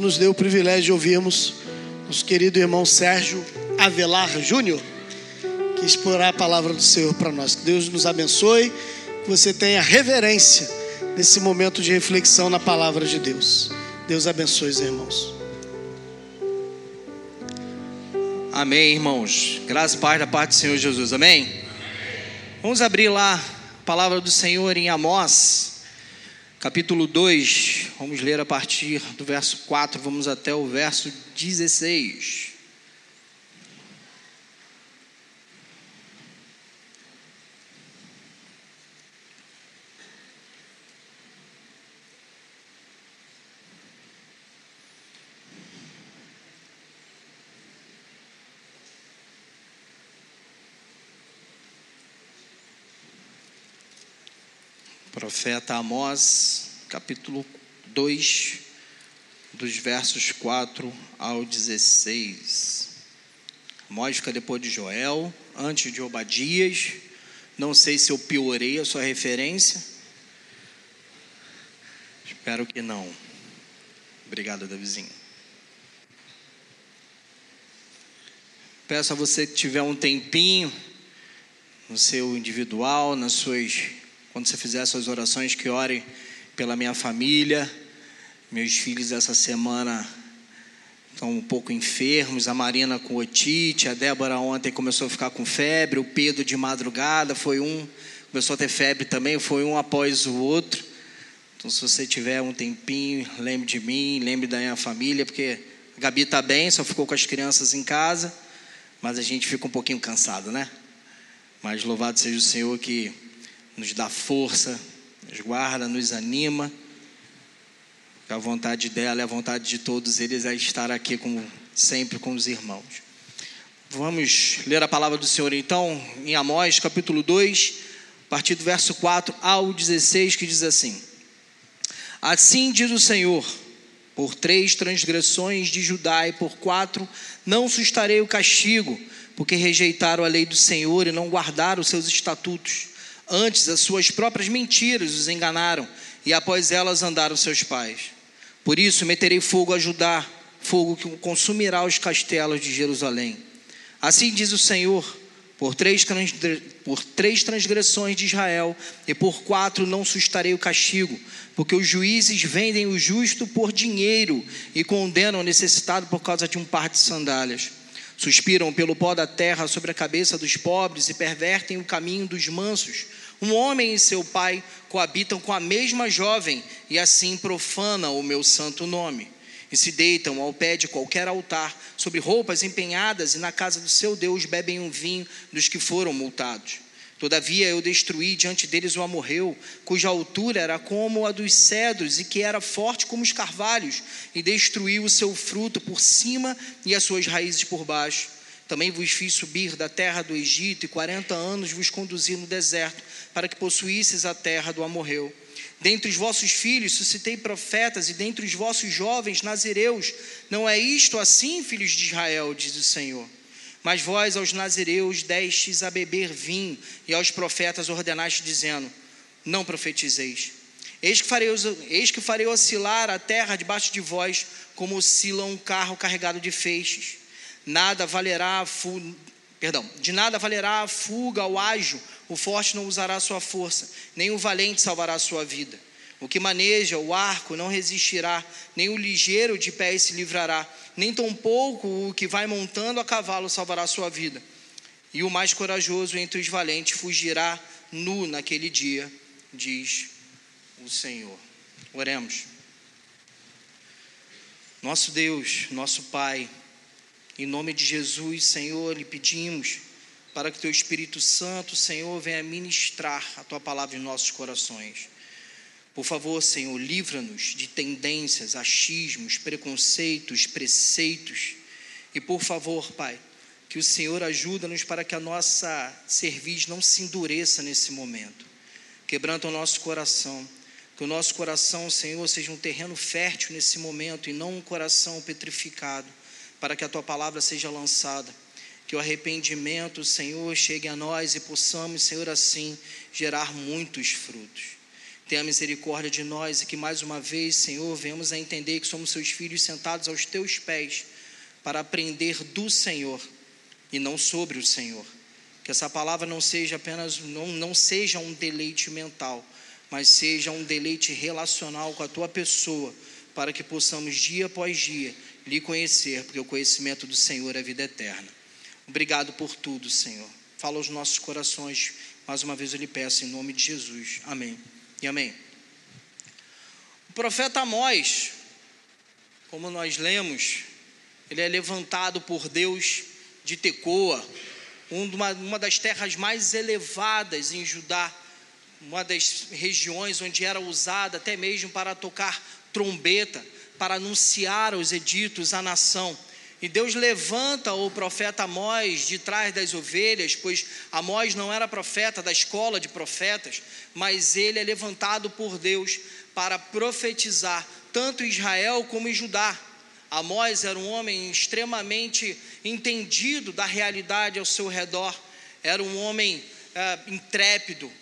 nos deu o privilégio de ouvirmos nosso querido irmão Sérgio Avelar Júnior, que explorar a palavra do Senhor para nós. Que Deus nos abençoe, que você tenha reverência nesse momento de reflexão na palavra de Deus. Deus abençoe os irmãos. Amém, irmãos. Graças e paz da parte do Senhor Jesus. Amém? Amém? Vamos abrir lá a palavra do Senhor em Amós capítulo 2, vamos ler a partir do verso 4, vamos até o verso 16. Profeta Amós, capítulo 2, dos versos 4 ao 16. Amós fica depois de Joel, antes de Obadias. Não sei se eu piorei a sua referência. Espero que não. Obrigado, Davizinho. Peço a você que tiver um tempinho no seu individual, nas suas quando você fizer suas orações, que ore pela minha família. Meus filhos essa semana estão um pouco enfermos, a Marina com otite, a Débora ontem começou a ficar com febre, o Pedro de madrugada foi um, começou a ter febre também, foi um após o outro. Então, se você tiver um tempinho, lembre de mim, lembre da minha família, porque a Gabi está bem, só ficou com as crianças em casa, mas a gente fica um pouquinho cansado, né? Mas louvado seja o Senhor que nos dá força, nos guarda, nos anima. A vontade dela e a vontade de todos eles é estar aqui como sempre com os irmãos. Vamos ler a palavra do Senhor então, em Amós, capítulo 2, a partir do verso 4 ao 16, que diz assim: Assim diz o Senhor: por três transgressões de Judá e por quatro não sustarei o castigo, porque rejeitaram a lei do Senhor e não guardaram os seus estatutos. Antes, as suas próprias mentiras os enganaram, e após elas andaram seus pais. Por isso, meterei fogo a Judá, fogo que consumirá os castelos de Jerusalém. Assim diz o Senhor: por três, por três transgressões de Israel, e por quatro não sustarei o castigo, porque os juízes vendem o justo por dinheiro e condenam o necessitado por causa de um par de sandálias. Suspiram pelo pó da terra sobre a cabeça dos pobres e pervertem o caminho dos mansos. Um homem e seu pai coabitam com a mesma jovem e assim profanam o meu santo nome. E se deitam ao pé de qualquer altar, sobre roupas empenhadas, e na casa do seu Deus bebem um vinho dos que foram multados. Todavia eu destruí diante deles o amorreu, cuja altura era como a dos cedros e que era forte como os carvalhos, e destruí o seu fruto por cima e as suas raízes por baixo. Também vos fiz subir da terra do Egito, e quarenta anos vos conduzi no deserto, para que possuísseis a terra do amorreu. Dentre os vossos filhos suscitei profetas, e dentre os vossos jovens nazireus. Não é isto assim, filhos de Israel, diz o Senhor. Mas vós aos nazireus destes a beber vinho, e aos profetas ordenaste, dizendo: Não profetizeis. Eis que, farei, eis que farei oscilar a terra debaixo de vós, como oscila um carro carregado de feixes. Nada valerá a fuga, perdão, de nada valerá a fuga ao ágil, o forte não usará sua força, nem o valente salvará sua vida. O que maneja o arco não resistirá, nem o ligeiro de pé se livrará, nem tampouco o que vai montando a cavalo salvará sua vida. E o mais corajoso entre os valentes fugirá nu naquele dia, diz o Senhor. Oremos. Nosso Deus, nosso Pai, em nome de Jesus, Senhor, lhe pedimos para que teu Espírito Santo, Senhor, venha ministrar a tua palavra em nossos corações. Por favor, Senhor, livra-nos de tendências, achismos, preconceitos, preceitos. E por favor, Pai, que o Senhor ajuda-nos para que a nossa cerviz não se endureça nesse momento. Quebranta o nosso coração. Que o nosso coração, Senhor, seja um terreno fértil nesse momento e não um coração petrificado, para que a tua palavra seja lançada. Que o arrependimento, Senhor, chegue a nós e possamos, Senhor, assim gerar muitos frutos. Tenha misericórdia de nós e que mais uma vez, Senhor, venhamos a entender que somos seus filhos sentados aos teus pés para aprender do Senhor e não sobre o Senhor. Que essa palavra não seja apenas não, não seja um deleite mental, mas seja um deleite relacional com a tua pessoa, para que possamos dia após dia lhe conhecer, porque o conhecimento do Senhor é vida eterna. Obrigado por tudo, Senhor. Fala aos nossos corações. Mais uma vez eu lhe peço em nome de Jesus. Amém. E amém. O profeta Amós, como nós lemos, ele é levantado por Deus de Tecoa, uma, das terras mais elevadas em Judá, uma das regiões onde era usada até mesmo para tocar trombeta, para anunciar os editos à nação. E Deus levanta o profeta Amós de trás das ovelhas, pois Amós não era profeta da escola de profetas, mas ele é levantado por Deus para profetizar tanto Israel como Judá. Amós era um homem extremamente entendido da realidade ao seu redor, era um homem é, intrépido,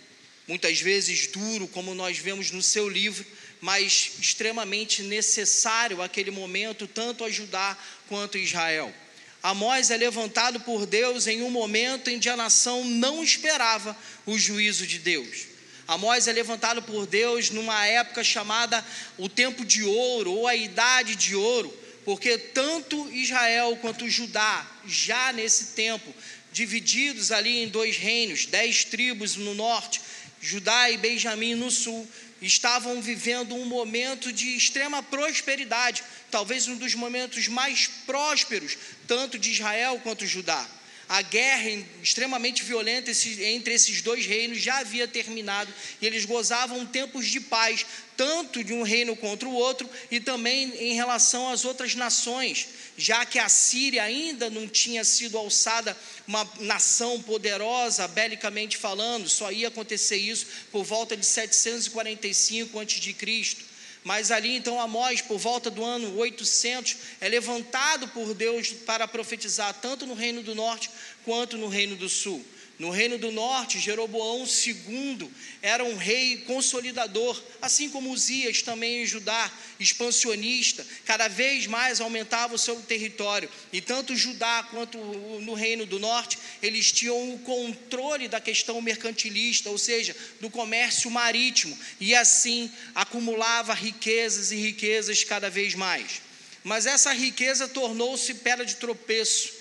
muitas vezes duro, como nós vemos no seu livro, mas extremamente necessário aquele momento, tanto a Judá quanto a Israel. Amós é levantado por Deus em um momento em que a nação não esperava o juízo de Deus. Amós é levantado por Deus numa época chamada o tempo de ouro ou a idade de ouro, porque tanto Israel quanto Judá, já nesse tempo, divididos ali em dois reinos, dez tribos no norte, Judá e Benjamim no sul, estavam vivendo um momento de extrema prosperidade, talvez um dos momentos mais prósperos, tanto de Israel quanto Judá a guerra extremamente violenta entre esses dois reinos já havia terminado e eles gozavam tempos de paz, tanto de um reino contra o outro e também em relação às outras nações, já que a Síria ainda não tinha sido alçada uma nação poderosa, belicamente falando, só ia acontecer isso por volta de 745 a.C. Mas ali então Amós, por volta do ano 800, é levantado por Deus para profetizar tanto no reino do norte quanto no reino do sul. No reino do norte, Jeroboão II era um rei consolidador, assim como Uzias também em Judá, expansionista, cada vez mais aumentava o seu território. E tanto Judá quanto no reino do norte, eles tinham o controle da questão mercantilista, ou seja, do comércio marítimo, e assim acumulava riquezas e riquezas cada vez mais. Mas essa riqueza tornou-se pedra de tropeço,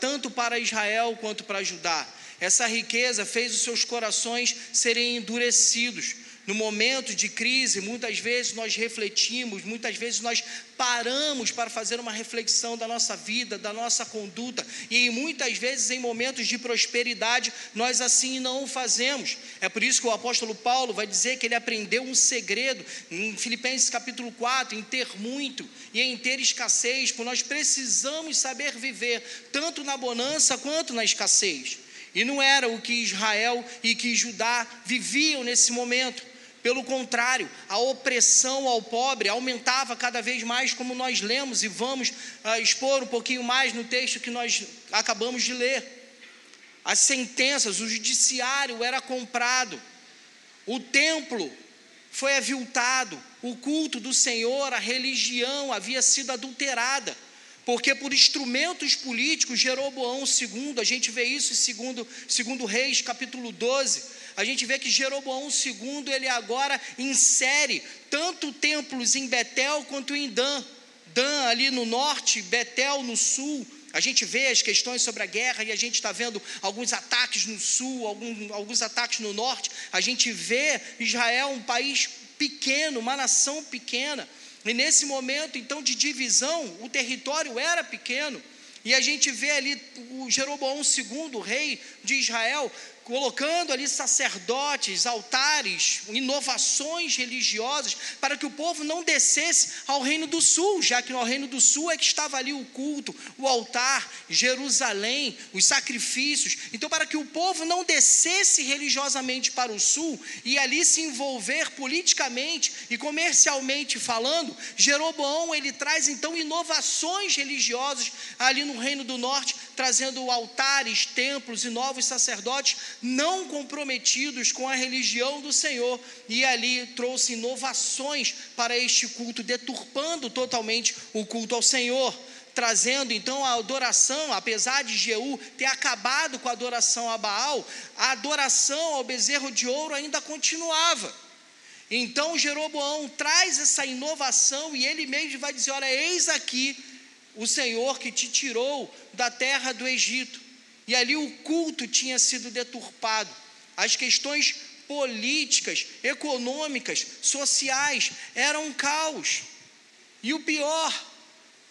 tanto para Israel quanto para Judá. Essa riqueza fez os seus corações serem endurecidos. No momento de crise, muitas vezes nós refletimos, muitas vezes nós paramos para fazer uma reflexão da nossa vida, da nossa conduta, e muitas vezes em momentos de prosperidade nós assim não o fazemos. É por isso que o apóstolo Paulo vai dizer que ele aprendeu um segredo em Filipenses capítulo 4, em ter muito e em ter escassez, porque nós precisamos saber viver tanto na bonança quanto na escassez. E não era o que Israel e que Judá viviam nesse momento. Pelo contrário, a opressão ao pobre aumentava cada vez mais, como nós lemos e vamos uh, expor um pouquinho mais no texto que nós acabamos de ler. As sentenças, o judiciário era comprado, o templo foi aviltado, o culto do Senhor, a religião havia sido adulterada. Porque por instrumentos políticos, Jeroboão II, a gente vê isso em segundo, segundo Reis, capítulo 12, a gente vê que Jeroboão II, ele agora insere tanto templos em Betel quanto em Dan. Dan ali no norte, Betel no sul. A gente vê as questões sobre a guerra e a gente está vendo alguns ataques no sul, algum, alguns ataques no norte. A gente vê Israel um país pequeno, uma nação pequena. E nesse momento, então, de divisão, o território era pequeno. E a gente vê ali o Jeroboão II, rei de Israel, colocando ali sacerdotes, altares, inovações religiosas, para que o povo não descesse ao Reino do Sul, já que no Reino do Sul é que estava ali o culto, o altar, Jerusalém, os sacrifícios. Então, para que o povo não descesse religiosamente para o Sul e ali se envolver politicamente e comercialmente falando, Jeroboão ele traz então inovações religiosas ali no Reino do Norte trazendo altares, templos e novos sacerdotes não comprometidos com a religião do Senhor, e ali trouxe inovações para este culto, deturpando totalmente o culto ao Senhor trazendo então a adoração, apesar de Jeú ter acabado com a adoração a Baal, a adoração ao bezerro de ouro ainda continuava. Então Jeroboão traz essa inovação e ele mesmo vai dizer: Olha, eis aqui o Senhor que te tirou da terra do Egito. E ali o culto tinha sido deturpado, as questões políticas, econômicas, sociais eram um caos. E o pior,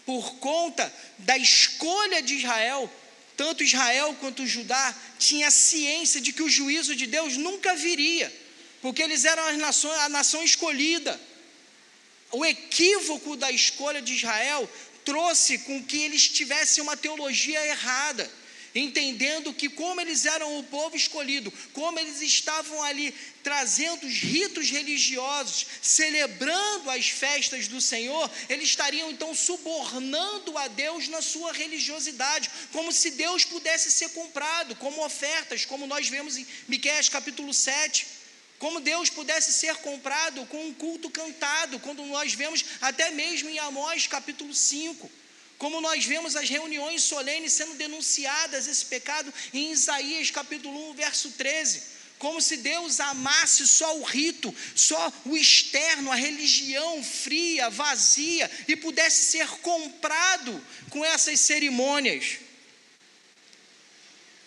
por conta da escolha de Israel, tanto Israel quanto Judá tinha ciência de que o juízo de Deus nunca viria porque eles eram nação, a nação escolhida. O equívoco da escolha de Israel trouxe com que eles tivessem uma teologia errada, entendendo que, como eles eram o povo escolhido, como eles estavam ali trazendo os ritos religiosos, celebrando as festas do Senhor, eles estariam então subornando a Deus na sua religiosidade, como se Deus pudesse ser comprado, como ofertas, como nós vemos em Miqueias capítulo 7. Como Deus pudesse ser comprado com um culto cantado, quando nós vemos até mesmo em Amós capítulo 5. Como nós vemos as reuniões solenes sendo denunciadas esse pecado em Isaías capítulo 1, verso 13 como se Deus amasse só o rito, só o externo, a religião fria, vazia, e pudesse ser comprado com essas cerimônias.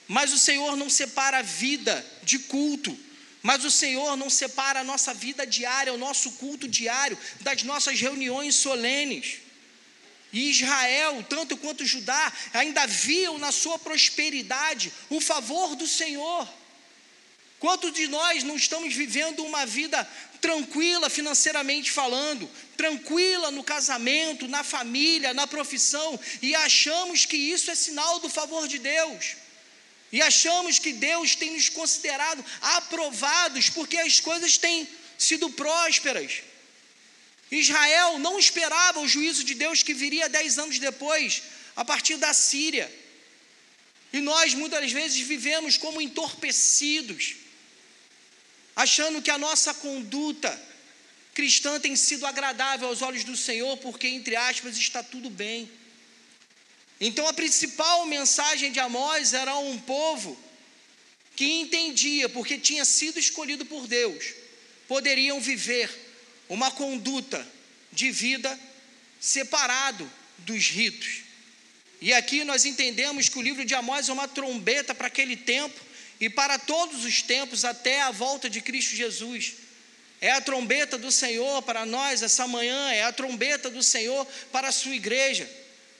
Mas o Senhor não separa a vida de culto. Mas o Senhor não separa a nossa vida diária, o nosso culto diário, das nossas reuniões solenes. E Israel, tanto quanto Judá, ainda viam na sua prosperidade o favor do Senhor. Quantos de nós não estamos vivendo uma vida tranquila financeiramente falando, tranquila no casamento, na família, na profissão, e achamos que isso é sinal do favor de Deus? E achamos que Deus tem nos considerado aprovados porque as coisas têm sido prósperas. Israel não esperava o juízo de Deus que viria dez anos depois, a partir da Síria. E nós muitas vezes vivemos como entorpecidos, achando que a nossa conduta cristã tem sido agradável aos olhos do Senhor, porque, entre aspas, está tudo bem. Então a principal mensagem de Amós era um povo que entendia, porque tinha sido escolhido por Deus, poderiam viver uma conduta de vida separado dos ritos. E aqui nós entendemos que o livro de Amós é uma trombeta para aquele tempo e para todos os tempos até a volta de Cristo Jesus. É a trombeta do Senhor para nós essa manhã, é a trombeta do Senhor para a sua igreja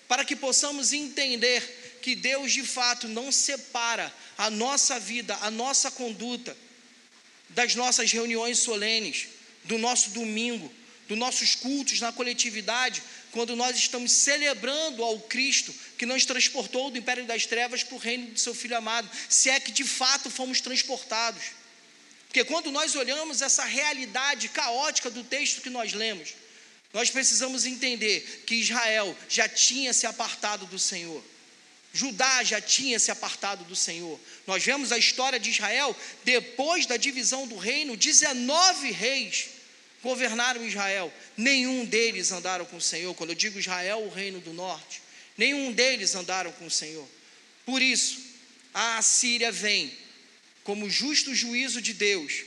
para que possamos entender que Deus de fato não separa a nossa vida, a nossa conduta das nossas reuniões solenes, do nosso domingo, dos nossos cultos na coletividade, quando nós estamos celebrando ao Cristo que nos transportou do império das trevas para o reino do seu Filho amado, se é que de fato fomos transportados. Porque quando nós olhamos essa realidade caótica do texto que nós lemos, nós precisamos entender que Israel já tinha se apartado do Senhor. Judá já tinha se apartado do Senhor. Nós vemos a história de Israel, depois da divisão do reino, 19 reis governaram Israel. Nenhum deles andaram com o Senhor. Quando eu digo Israel, o reino do norte, nenhum deles andaram com o Senhor. Por isso, a Assíria vem como justo juízo de Deus,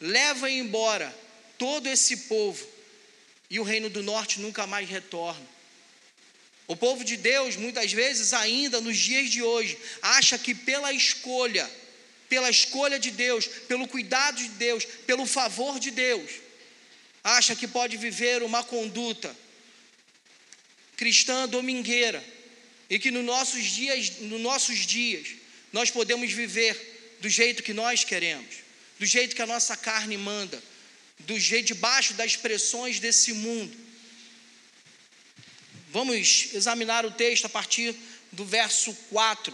leva embora todo esse povo e o reino do norte nunca mais retorna. O povo de Deus, muitas vezes, ainda nos dias de hoje, acha que pela escolha, pela escolha de Deus, pelo cuidado de Deus, pelo favor de Deus, acha que pode viver uma conduta cristã domingueira e que nos nossos dias, nos nossos dias, nós podemos viver do jeito que nós queremos, do jeito que a nossa carne manda, do jeito debaixo das pressões desse mundo. Vamos examinar o texto a partir do verso 4,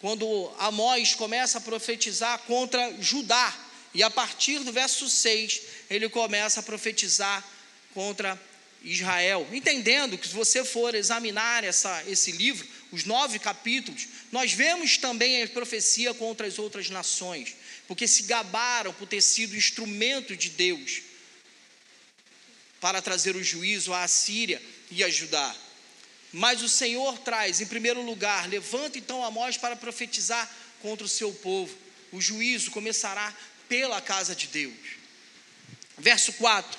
quando Amós começa a profetizar contra Judá, e a partir do verso 6, ele começa a profetizar contra Israel, entendendo que se você for examinar essa, esse livro, os nove capítulos, nós vemos também a profecia contra as outras nações, porque se gabaram por ter sido instrumento de Deus para trazer o juízo à Síria e a Judá. Mas o Senhor traz, em primeiro lugar, levanta então Amós para profetizar contra o seu povo. O juízo começará pela casa de Deus. Verso 4: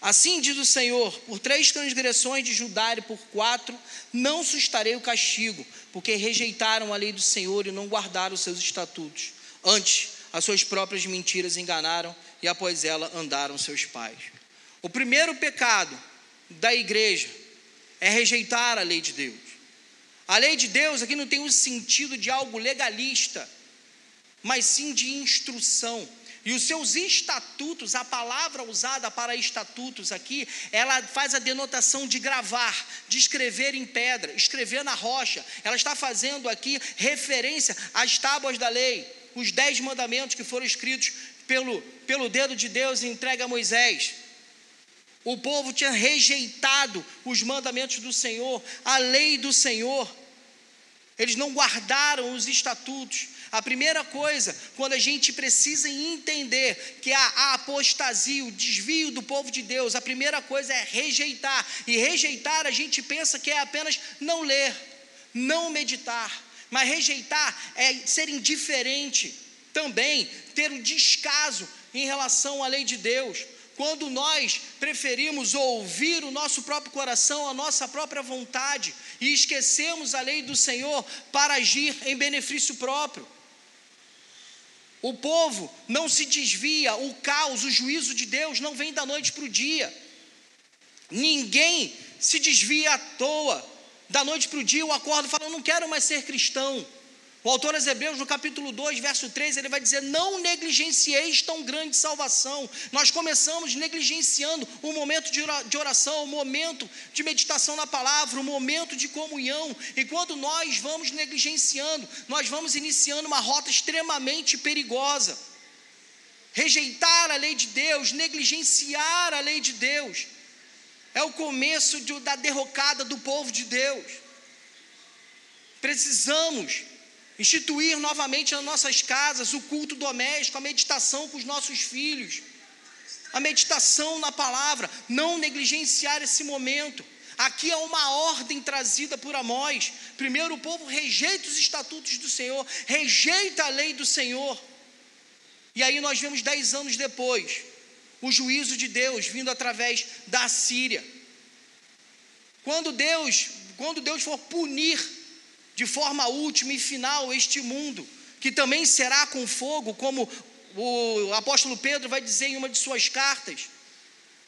Assim diz o Senhor: por três transgressões de Judá e por quatro, não sustarei o castigo, porque rejeitaram a lei do Senhor e não guardaram os seus estatutos. Antes, as suas próprias mentiras enganaram e após ela andaram seus pais. O primeiro pecado da igreja é rejeitar a lei de Deus. A lei de Deus aqui não tem o sentido de algo legalista, mas sim de instrução e os seus estatutos, a palavra usada para estatutos aqui, ela faz a denotação de gravar, de escrever em pedra, escrever na rocha. Ela está fazendo aqui referência às tábuas da lei, os dez mandamentos que foram escritos pelo, pelo dedo de Deus e entregue a Moisés. O povo tinha rejeitado os mandamentos do Senhor, a lei do Senhor. Eles não guardaram os estatutos. A primeira coisa, quando a gente precisa entender que a, apostasia, o desvio do povo de Deus, a primeira coisa é rejeitar. E rejeitar a gente pensa que é apenas não ler, não meditar. Mas rejeitar é ser indiferente, também ter o um descaso em relação à lei de Deus quando nós preferimos ouvir o nosso próprio coração, a nossa própria vontade, e esquecemos a lei do Senhor para agir em benefício próprio. O povo não se desvia, o caos, o juízo de Deus não vem da noite para o dia. Ninguém se desvia à toa. Da noite para o dia eu acordo e falo, não quero mais ser cristão. O autor aos Hebreus, no capítulo 2, verso 3, ele vai dizer: Não negligencieis tão grande salvação. Nós começamos negligenciando o momento de oração, o momento de meditação na palavra, o momento de comunhão. E quando nós vamos negligenciando, nós vamos iniciando uma rota extremamente perigosa. Rejeitar a lei de Deus, negligenciar a lei de Deus, é o começo de, da derrocada do povo de Deus. Precisamos instituir novamente nas nossas casas o culto doméstico, a meditação com os nossos filhos, a meditação na palavra, não negligenciar esse momento. Aqui é uma ordem trazida por Amós. Primeiro, o povo rejeita os estatutos do Senhor, rejeita a lei do Senhor. E aí nós vemos dez anos depois o juízo de Deus vindo através da Síria. Quando Deus, quando Deus for punir de forma última e final este mundo, que também será com fogo, como o apóstolo Pedro vai dizer em uma de suas cartas.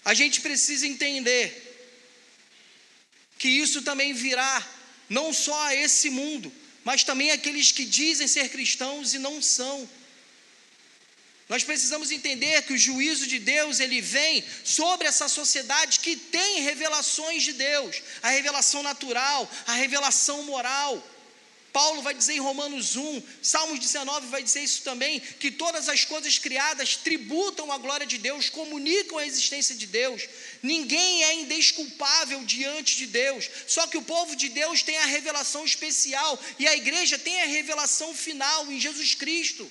A gente precisa entender que isso também virá não só a esse mundo, mas também aqueles que dizem ser cristãos e não são. Nós precisamos entender que o juízo de Deus ele vem sobre essa sociedade que tem revelações de Deus, a revelação natural, a revelação moral. Paulo vai dizer em Romanos 1, Salmos 19 vai dizer isso também, que todas as coisas criadas tributam a glória de Deus, comunicam a existência de Deus. Ninguém é indesculpável diante de Deus. Só que o povo de Deus tem a revelação especial e a igreja tem a revelação final em Jesus Cristo.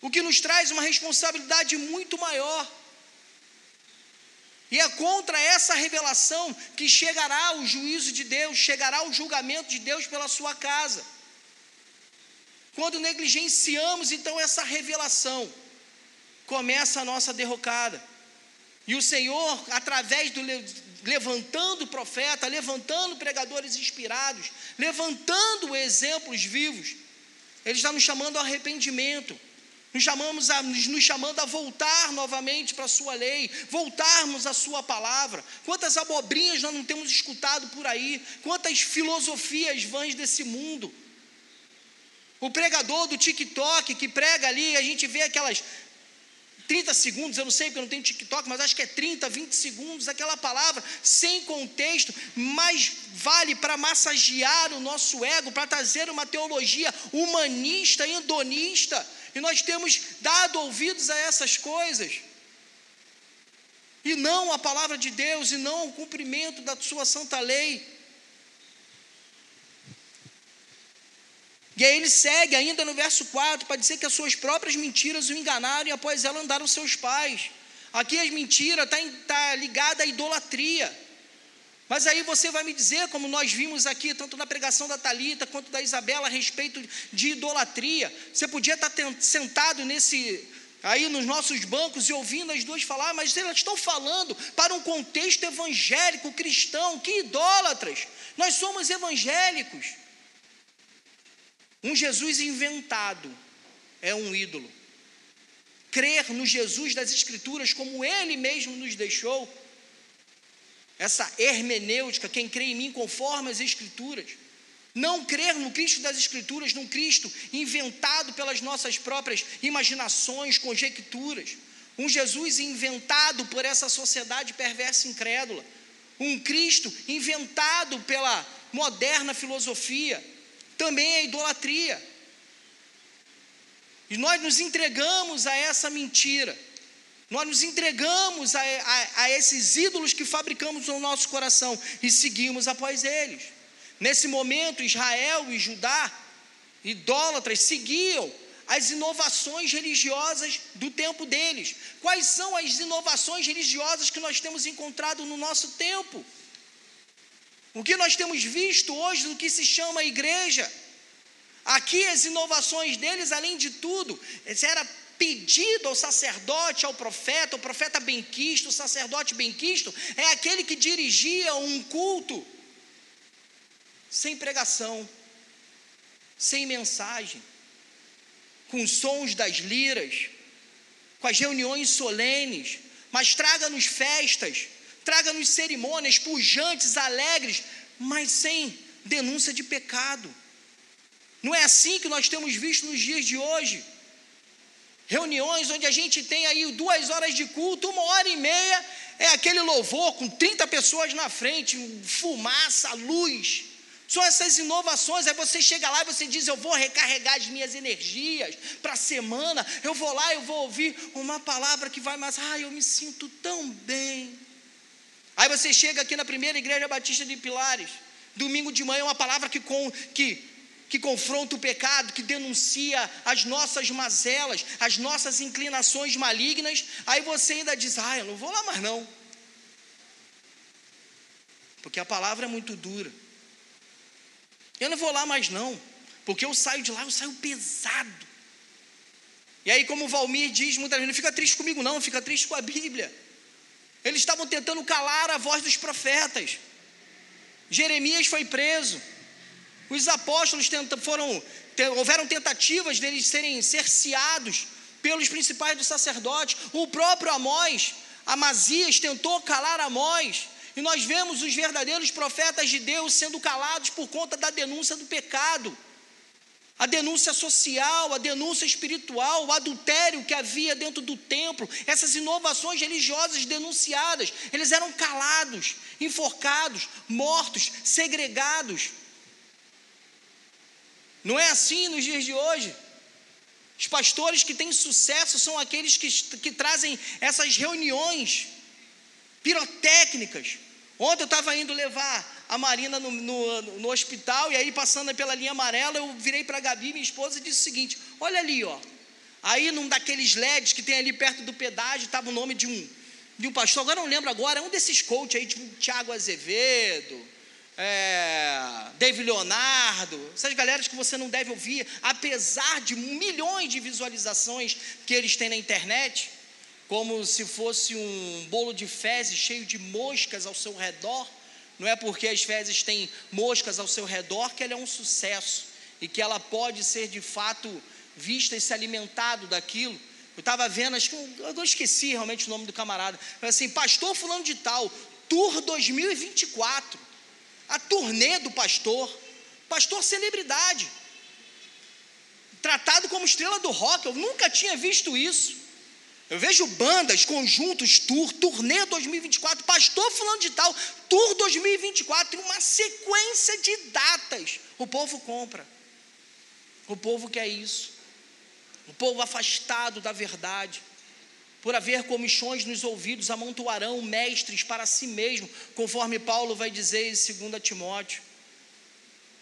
O que nos traz uma responsabilidade muito maior. E é contra essa revelação que chegará o juízo de Deus, chegará o julgamento de Deus pela sua casa. Quando negligenciamos então essa revelação, começa a nossa derrocada. E o Senhor, através do levantando profeta, levantando pregadores inspirados, levantando exemplos vivos, Ele está nos chamando ao arrependimento nos, chamamos a, nos chamando a voltar novamente para a Sua lei, voltarmos à Sua palavra. Quantas abobrinhas nós não temos escutado por aí, quantas filosofias vãs desse mundo. O pregador do TikTok que prega ali, a gente vê aquelas 30 segundos, eu não sei porque eu não tenho TikTok, mas acho que é 30, 20 segundos, aquela palavra sem contexto, mas vale para massagear o nosso ego, para trazer uma teologia humanista, hedonista e nós temos dado ouvidos a essas coisas. e não a palavra de Deus, e não o cumprimento da sua santa lei. E aí ele segue ainda no verso 4 para dizer que as suas próprias mentiras o enganaram e após ela andaram seus pais. Aqui as mentiras está tá ligada à idolatria. Mas aí você vai me dizer, como nós vimos aqui, tanto na pregação da Talita quanto da Isabela, a respeito de idolatria. Você podia estar sentado nesse aí nos nossos bancos e ouvindo as duas falar, mas elas estão falando para um contexto evangélico cristão, que idólatras. Nós somos evangélicos. Um Jesus inventado é um ídolo. Crer no Jesus das Escrituras como ele mesmo nos deixou essa hermenêutica, quem crê em mim conforme as Escrituras. Não crer no Cristo das Escrituras, num Cristo inventado pelas nossas próprias imaginações, conjecturas. Um Jesus inventado por essa sociedade perversa e incrédula. Um Cristo inventado pela moderna filosofia. Também é idolatria. E nós nos entregamos a essa mentira. Nós nos entregamos a, a, a, esses ídolos que fabricamos no nosso coração e seguimos após eles. Nesse momento, Israel e Judá, idólatras, seguiam as inovações religiosas do tempo deles. Quais são as inovações religiosas que nós temos encontrado no nosso tempo? O que nós temos visto hoje do que se chama igreja? Aqui as inovações deles, além de tudo, era pedido ao sacerdote, ao profeta, o profeta benquisto, o sacerdote benquisto, é aquele que dirigia um culto sem pregação, sem mensagem, com sons das liras, com as reuniões solenes, mas traga-nos festas, traga-nos cerimônias pujantes, alegres, mas sem denúncia de pecado. Não é assim que nós temos visto nos dias de hoje reuniões onde a gente tem aí duas horas de culto, uma hora e meia é aquele louvor com 30 pessoas na frente, fumaça, luz. São essas inovações. Aí você chega lá e você diz: Eu vou recarregar as minhas energias para a semana. Eu vou lá, eu vou ouvir uma palavra que vai mais. Ah, eu me sinto tão bem. Aí você chega aqui na primeira igreja batista de Pilares. Domingo de manhã, uma palavra que, com, que que confronta o pecado, que denuncia as nossas mazelas, as nossas inclinações malignas, aí você ainda diz: ah, eu não vou lá mais não. Porque a palavra é muito dura. Eu não vou lá mais não, porque eu saio de lá, eu saio pesado. E aí, como o Valmir diz muitas vezes, não fica triste comigo, não, fica triste com a Bíblia. Eles estavam tentando calar a voz dos profetas. Jeremias foi preso. Os apóstolos foram, houveram tentativas deles serem cerceados pelos principais dos sacerdotes. O próprio Amós, Amazias, tentou calar Amós. E nós vemos os verdadeiros profetas de Deus sendo calados por conta da denúncia do pecado. A denúncia social, a denúncia espiritual, o adultério que havia dentro do templo, essas inovações religiosas denunciadas, eles eram calados, enforcados, mortos, segregados. Não é assim nos dias de hoje. Os pastores que têm sucesso são aqueles que, que trazem essas reuniões pirotécnicas. Ontem eu estava indo levar a Marina no, no, no, hospital, e aí passando pela linha amarela, eu virei para a Gabi, minha esposa, e disse o seguinte: olha ali, ó. Aí num daqueles LEDs que tem ali perto do pedágio, estava o nome de um, de um pastor, agora não lembro agora, é um desses coaches aí, tipo Tiago Azevedo é, David Leonardo, essas galeras que você não deve ouvir, apesar de milhões de visualizações que eles têm na internet, como se fosse um bolo de fezes cheio de moscas ao seu redor. Não é porque as fezes têm moscas ao seu redor que ela é um sucesso e que ela pode ser de fato vista e se alimentado daquilo. Eu estava vendo, acho que eu esqueci realmente o nome do camarada. Assim, pastor fulano de tal, Tour 2024 a turnê do pastor, pastor celebridade, tratado como estrela do rock, eu nunca tinha visto isso. Eu vejo bandas, conjuntos, tour, turnê 2024, pastor fulano de tal, tour 2024, tem uma sequência de datas. O povo compra. O povo quer isso. O povo afastado da verdade. Por haver comichões nos ouvidos, amontoarão mestres para si mesmo, conforme Paulo vai dizer em 2 Timóteo.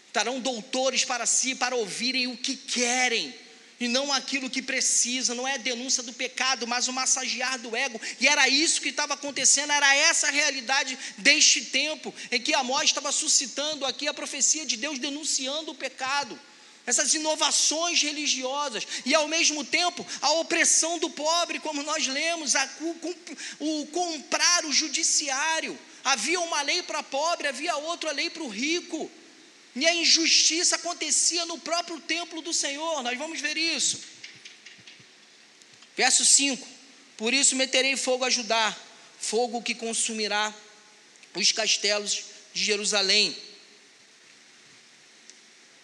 Estarão doutores para si, para ouvirem o que querem e não aquilo que precisa, não é a denúncia do pecado, mas o massagear do ego. E era isso que estava acontecendo, era essa a realidade deste tempo, em que Amós estava suscitando aqui a profecia de Deus denunciando o pecado. Essas inovações religiosas, e ao mesmo tempo a opressão do pobre, como nós lemos, a, o, o comprar o judiciário. Havia uma lei para pobre, havia outra lei para o rico. E a injustiça acontecia no próprio templo do Senhor, nós vamos ver isso. Verso 5: Por isso meterei fogo a Judá, fogo que consumirá os castelos de Jerusalém.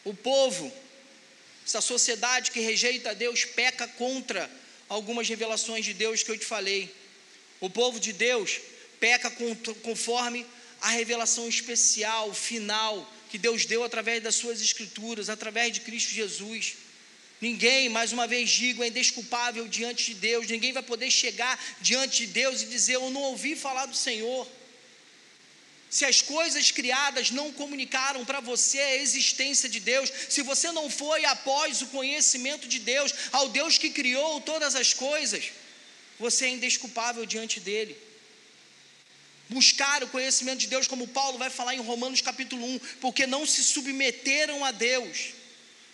O povo, essa sociedade que rejeita Deus, peca contra algumas revelações de Deus que eu te falei. O povo de Deus peca conforme a revelação especial, final, que Deus deu através das suas escrituras, através de Cristo Jesus. Ninguém, mais uma vez digo, é indesculpável diante de Deus. Ninguém vai poder chegar diante de Deus e dizer: Eu não ouvi falar do Senhor. Se as coisas criadas não comunicaram para você a existência de Deus, se você não foi após o conhecimento de Deus, ao Deus que criou todas as coisas, você é indesculpável diante dele. Buscar o conhecimento de Deus, como Paulo vai falar em Romanos capítulo 1, porque não se submeteram a Deus,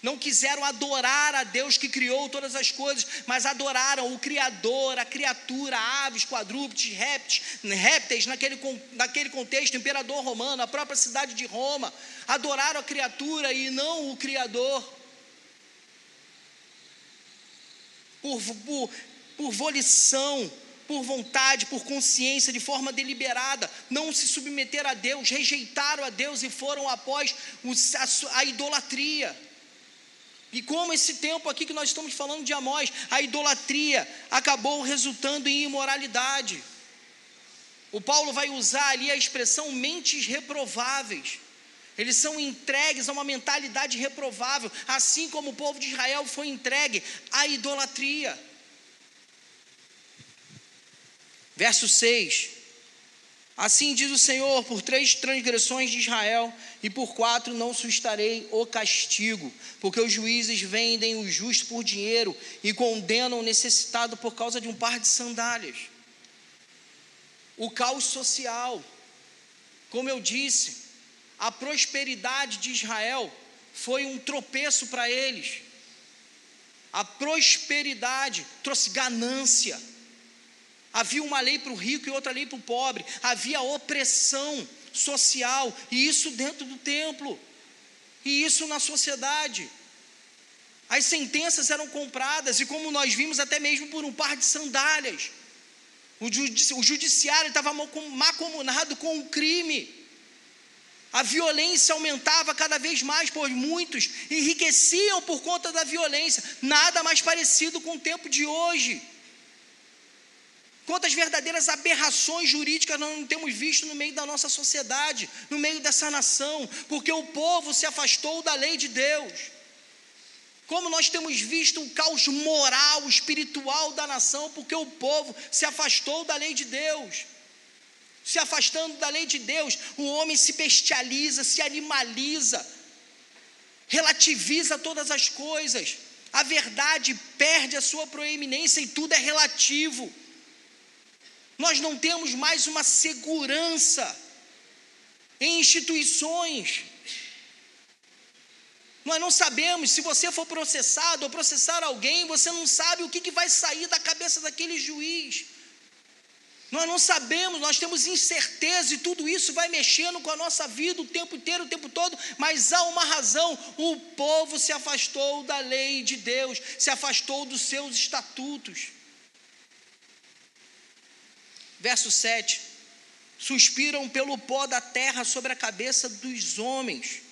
não quiseram adorar a Deus que criou todas as coisas, mas adoraram o Criador, a criatura, aves, quadrúpedes, répteis, répteis naquele, naquele contexto, imperador romano, a própria cidade de Roma, adoraram a criatura e não o Criador. Por, por, por volição, por vontade, por consciência, de forma deliberada, não se submeteram a Deus, rejeitaram a Deus e foram após a idolatria. E como esse tempo aqui que nós estamos falando de Amós, a idolatria acabou resultando em imoralidade. O Paulo vai usar ali a expressão mentes reprováveis. Eles são entregues a uma mentalidade reprovável, assim como o povo de Israel foi entregue à idolatria. Verso 6: Assim diz o Senhor: por três transgressões de Israel e por quatro não sustarei o castigo, porque os juízes vendem o justo por dinheiro e condenam o necessitado por causa de um par de sandálias. O caos social, como eu disse, a prosperidade de Israel foi um tropeço para eles. A prosperidade trouxe ganância Havia uma lei para o rico e outra lei para o pobre. Havia opressão social, e isso dentro do templo, e isso na sociedade. As sentenças eram compradas, e como nós vimos, até mesmo por um par de sandálias. O, judiciário estava macomunado com o crime. A violência aumentava cada vez mais, pois muitos enriqueciam por conta da violência. Nada mais parecido com o tempo de hoje. Quantas verdadeiras aberrações jurídicas nós não temos visto no meio da nossa sociedade, no meio dessa nação, porque o povo se afastou da lei de Deus. Como nós temos visto o caos moral, espiritual da nação, porque o povo se afastou da lei de Deus. Se afastando da lei de Deus, o homem se bestializa, se animaliza, relativiza todas as coisas. A verdade perde a sua proeminência e tudo é relativo nós não temos mais uma segurança em instituições. Nós não sabemos, se você for processado ou processar alguém, você não sabe o que, que vai sair da cabeça daquele juiz. Nós não sabemos, nós temos incerteza e tudo isso vai mexendo com a nossa vida o tempo inteiro, o tempo todo, mas há uma razão: o povo se afastou da lei de Deus, se afastou dos seus estatutos. Verso 7: Suspiram pelo pó da terra sobre a cabeça dos homens,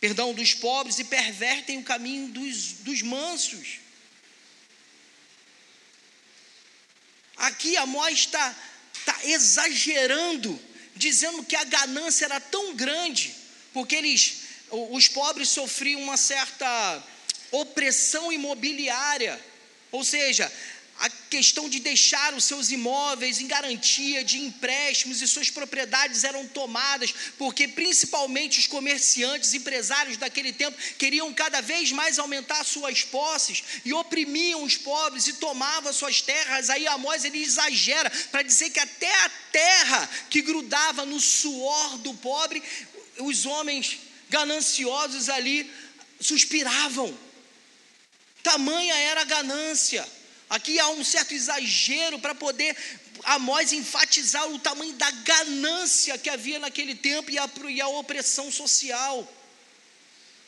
perdão, dos pobres, e pervertem o caminho dos, dos mansos. Aqui Amós está tá exagerando, dizendo que a ganância era tão grande, porque eles, os pobres sofriam uma certa opressão imobiliária, ou seja, a questão de deixar os seus imóveis em garantia de empréstimos e suas propriedades eram tomadas, porque principalmente os comerciantes, empresários daquele tempo queriam cada vez mais aumentar suas posses e oprimiam os pobres e tomavam suas terras. Aí Amós ele exagera para dizer que até a terra que grudava no suor do pobre, os homens gananciosos ali suspiravam. Tamanha era a ganância. Aqui há um certo exagero para poder Amós enfatizar o tamanho da ganância que havia naquele tempo e a, e a opressão social.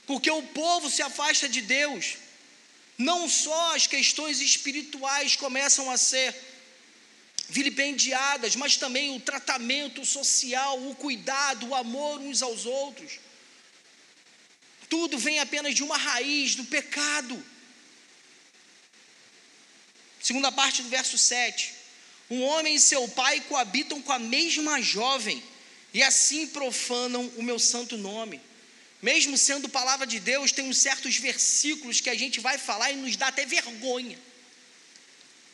Porque o povo se afasta de Deus. Não só as questões espirituais começam a ser vilipendiadas, mas também o tratamento social, o cuidado, o amor uns aos outros. Tudo vem apenas de uma raiz do pecado. Segunda parte do verso 7. Um homem e seu pai coabitam com a mesma jovem e assim profanam o meu santo nome. Mesmo sendo palavra de Deus, tem uns certos versículos que a gente vai falar e nos dá até vergonha.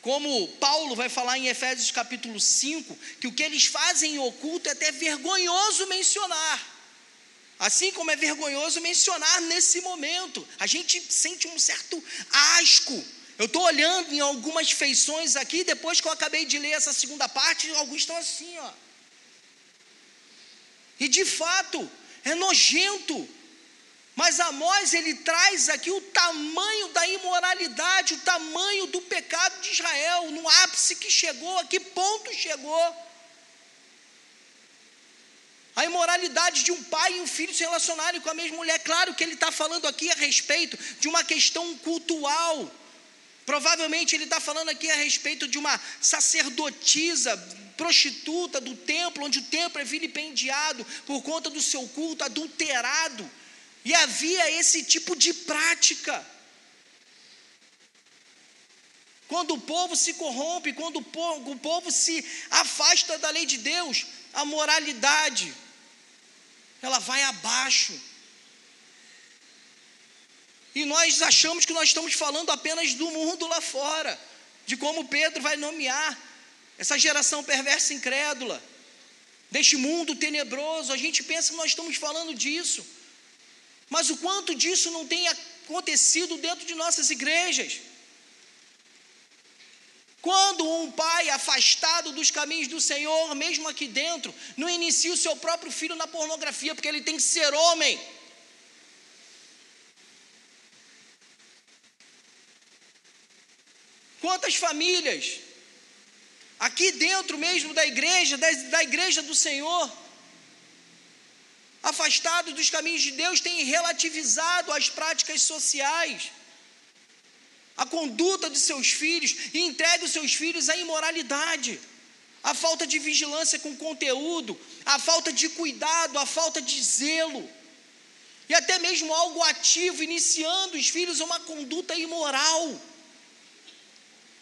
Como Paulo vai falar em Efésios capítulo 5, que o que eles fazem em oculto é até vergonhoso mencionar. Assim como é vergonhoso mencionar nesse momento, a gente sente um certo asco eu estou olhando em algumas feições aqui, depois que eu acabei de ler essa segunda parte, alguns estão assim, ó. E de fato, é nojento. Mas Amós ele traz aqui o tamanho da imoralidade, o tamanho do pecado de Israel, no ápice que chegou, a que ponto chegou. A imoralidade de um pai e um filho se relacionarem com a mesma mulher. Claro que ele está falando aqui a respeito de uma questão cultural. Provavelmente ele está falando aqui a respeito de uma sacerdotisa prostituta do templo, onde o templo é vilipendiado por conta do seu culto adulterado. E havia esse tipo de prática. Quando o povo se corrompe, quando o povo, o povo se afasta da lei de Deus, a moralidade ela vai abaixo. E nós achamos que nós estamos falando apenas do mundo lá fora, de como Pedro vai nomear essa geração perversa e incrédula, deste mundo tenebroso. A gente pensa que nós estamos falando disso, mas o quanto disso não tem acontecido dentro de nossas igrejas. Quando um pai afastado dos caminhos do Senhor, mesmo aqui dentro, não inicia o seu próprio filho na pornografia, porque ele tem que ser homem. Quantas famílias, aqui dentro mesmo da igreja, da, da igreja do Senhor, afastados dos caminhos de Deus, têm relativizado as práticas sociais, a conduta de seus filhos e entregue os seus filhos à imoralidade, a falta de vigilância com conteúdo, a falta de cuidado, a falta de zelo, e até mesmo algo ativo, iniciando os filhos a uma conduta imoral.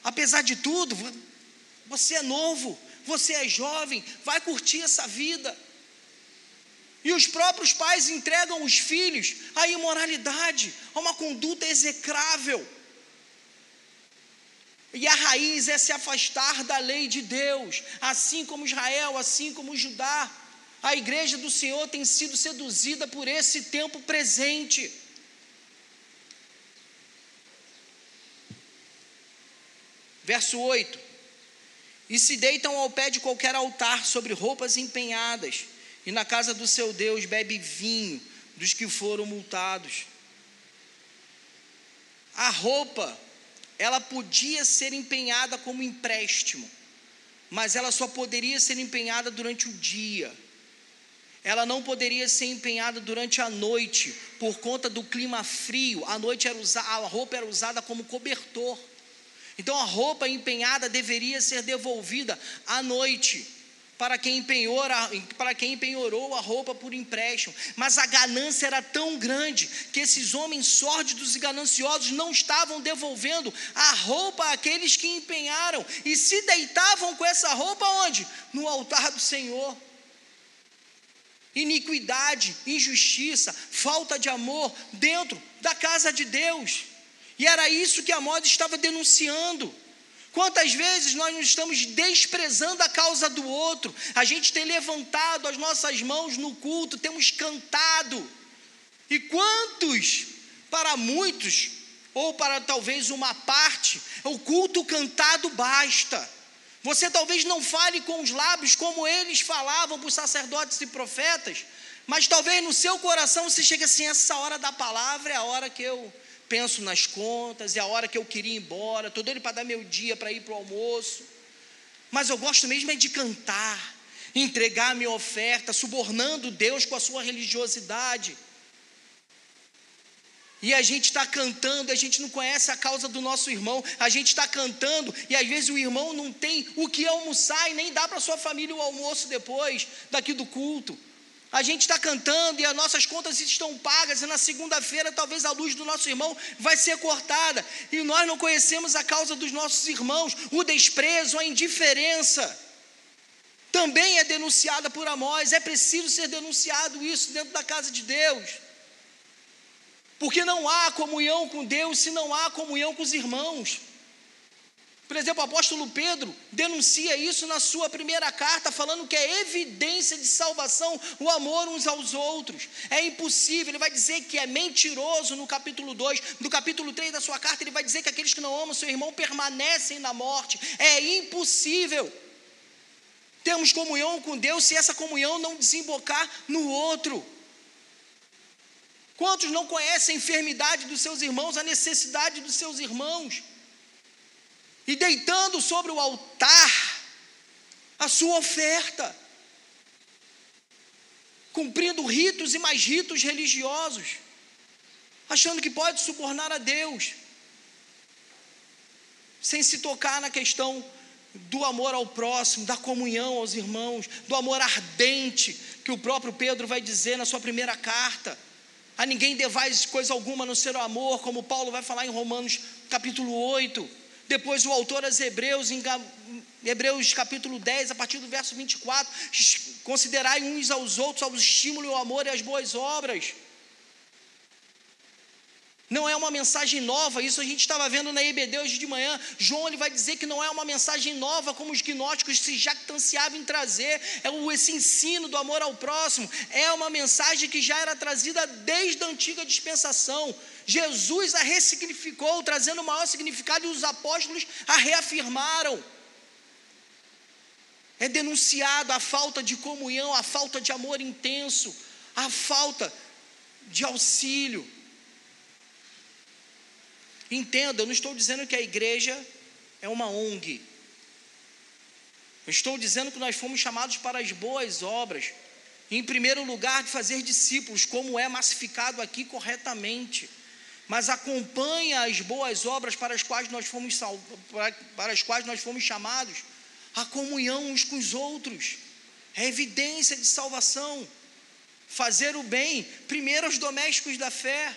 Apesar de tudo, você é novo, você é jovem, vai curtir essa vida. E os próprios pais entregam os filhos à imoralidade, a uma conduta execrável. E a raiz é se afastar da lei de Deus, assim como Israel, assim como Judá. A igreja do Senhor tem sido seduzida por esse tempo presente. Verso 8: E se deitam ao pé de qualquer altar sobre roupas empenhadas, e na casa do seu Deus bebe vinho dos que foram multados. A roupa, ela podia ser empenhada como empréstimo, mas ela só poderia ser empenhada durante o dia. Ela não poderia ser empenhada durante a noite, por conta do clima frio. A noite era usada, a roupa era usada como cobertor. Então a roupa empenhada deveria ser devolvida à noite para quem, empenhou, para quem empenhorou a roupa por empréstimo. Mas a ganância era tão grande que esses homens sórdidos e gananciosos não estavam devolvendo a roupa àqueles que empenharam e se deitavam com essa roupa onde? No altar do Senhor. Iniquidade, injustiça, falta de amor dentro da casa de Deus. E era isso que Amós estava denunciando. Quantas vezes nós não estamos desprezando a causa do outro? A gente tem levantado as nossas mãos no culto, temos cantado. E quantos, para muitos, ou para talvez uma parte, o culto cantado basta. Você talvez não fale com os lábios como eles falavam para os sacerdotes e profetas, mas talvez no seu coração você chegue assim: essa hora da palavra é a hora que eu penso nas contas, é a hora que eu queria ir embora, estou doido para dar meu dia para ir para o almoço. Mas eu gosto mesmo é de cantar, entregar a minha oferta, subornando Deus com a sua religiosidade. E a gente está cantando, a gente não conhece a causa do nosso irmão, a gente está cantando e às vezes o irmão não tem o que almoçar e nem dá para sua família o almoço depois daqui do culto. A gente está cantando e as nossas contas estão pagas, e na segunda-feira talvez a luz do nosso irmão vai ser cortada, e nós não conhecemos a causa dos nossos irmãos, o desprezo, a indiferença. Também é denunciada por Amós, é preciso ser denunciado isso dentro da casa de Deus. Porque não há comunhão com Deus se não há comunhão com os irmãos. Por exemplo, o apóstolo Pedro denuncia isso na sua primeira carta, falando que é evidência de salvação o amor uns aos outros. É impossível, ele vai dizer que é mentiroso no capítulo 2. No capítulo 3 da sua carta, ele vai dizer que aqueles que não amam seu irmão permanecem na morte. É impossível. Temos comunhão com Deus se essa comunhão não desembocar no outro. Quantos não conhecem a enfermidade dos seus irmãos, a necessidade dos seus irmãos? E deitando sobre o altar a sua oferta, cumprindo ritos e mais ritos religiosos, achando que pode subornar a Deus, sem se tocar na questão do amor ao próximo, da comunhão aos irmãos, do amor ardente, que o próprio Pedro vai dizer na sua primeira carta. A ninguém devais coisa alguma no ser o amor, como Paulo vai falar em Romanos capítulo 8. Depois o autor aos Hebreus, em Hebreus capítulo 10, a partir do verso 24, considerai uns aos outros ao estímulo, o amor e as boas obras. Não é uma mensagem nova, isso a gente estava vendo na EBD hoje de manhã. João ele vai dizer que não é uma mensagem nova, como os gnósticos se jactanciavam em trazer, é esse ensino do amor ao próximo. É uma mensagem que já era trazida desde a antiga dispensação. Jesus a ressignificou, trazendo maior significado, e os apóstolos a reafirmaram. É denunciado a falta de comunhão, a falta de amor intenso, a falta de auxílio. Entenda, eu não estou dizendo que a igreja é uma ONG. Eu estou dizendo que nós fomos chamados para as boas obras. Em primeiro lugar, de fazer discípulos, como é massificado aqui corretamente. Mas acompanha as boas obras para as quais nós fomos para as quais nós fomos chamados, a comunhão uns com os outros. É evidência de salvação. Fazer o bem, primeiro aos domésticos da fé.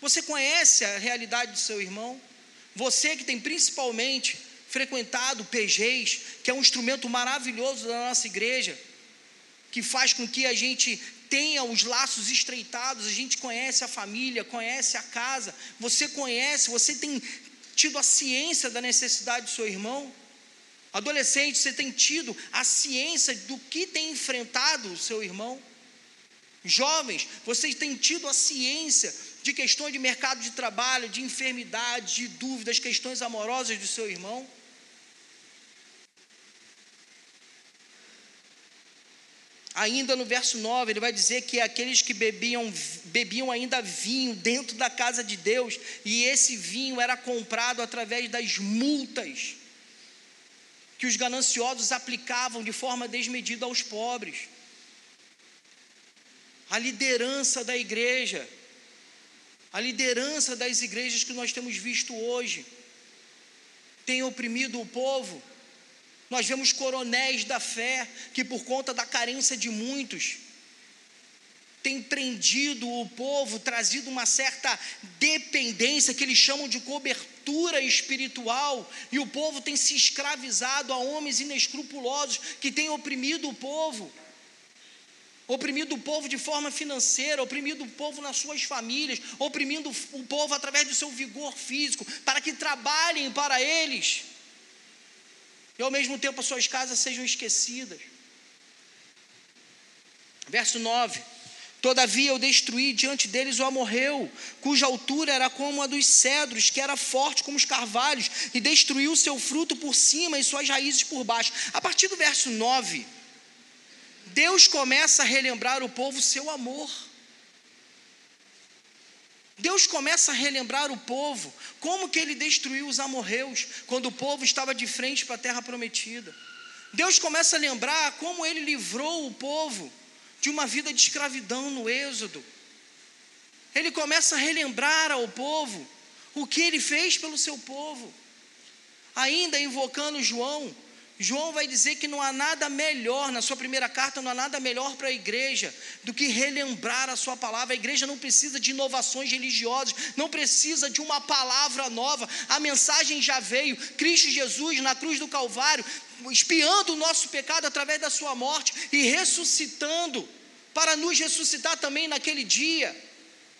Você conhece a realidade do seu irmão? Você que tem principalmente frequentado PGs, que é um instrumento maravilhoso da nossa igreja, que faz com que a gente tenha os laços estreitados, a gente conhece a família, conhece a casa, você conhece, você tem tido a ciência da necessidade do seu irmão. Adolescente, você tem tido a ciência do que tem enfrentado o seu irmão. Jovens, vocês têm tido a ciência de questões de mercado de trabalho, de enfermidade, de dúvidas, questões amorosas do seu irmão? Ainda no verso 9, ele vai dizer que aqueles que bebiam, bebiam ainda vinho dentro da casa de Deus, e esse vinho era comprado através das multas que os gananciosos aplicavam de forma desmedida aos pobres. A liderança da igreja a liderança das igrejas que nós temos visto hoje tem oprimido o povo. Nós vemos coronéis da fé que, por conta da carência de muitos, tem prendido o povo, trazido uma certa dependência que eles chamam de cobertura espiritual, e o povo tem se escravizado a homens inescrupulosos que têm oprimido o povo. oprimido o povo de forma financeira, oprimido o povo nas suas famílias, oprimindo o povo através do seu vigor físico, para que trabalhem para eles, e ao mesmo tempo as suas casas sejam esquecidas. Verso 9: Todavia eu destruí diante deles o amorreu, cuja altura era como a dos cedros, que era forte como os carvalhos, e destruiu seu fruto por cima e suas raízes por baixo. A partir do verso 9, Deus começa a relembrar o povo seu amor. Deus começa a relembrar o povo como que ele destruiu os amorreus quando o povo estava de frente para a terra prometida. Deus começa a lembrar como ele livrou o povo de uma vida de escravidão no Êxodo. Ele começa a relembrar ao povo o que ele fez pelo seu povo. Ainda invocando João, João vai dizer que não há nada melhor, na sua primeira carta, não há nada melhor para a igreja do que relembrar a sua palavra. A igreja não precisa de inovações religiosas, não precisa de uma palavra nova. A mensagem já veio. Cristo Jesus, na cruz do Calvário, espiando o nosso pecado através da sua morte e ressuscitando, para nos ressuscitar também naquele dia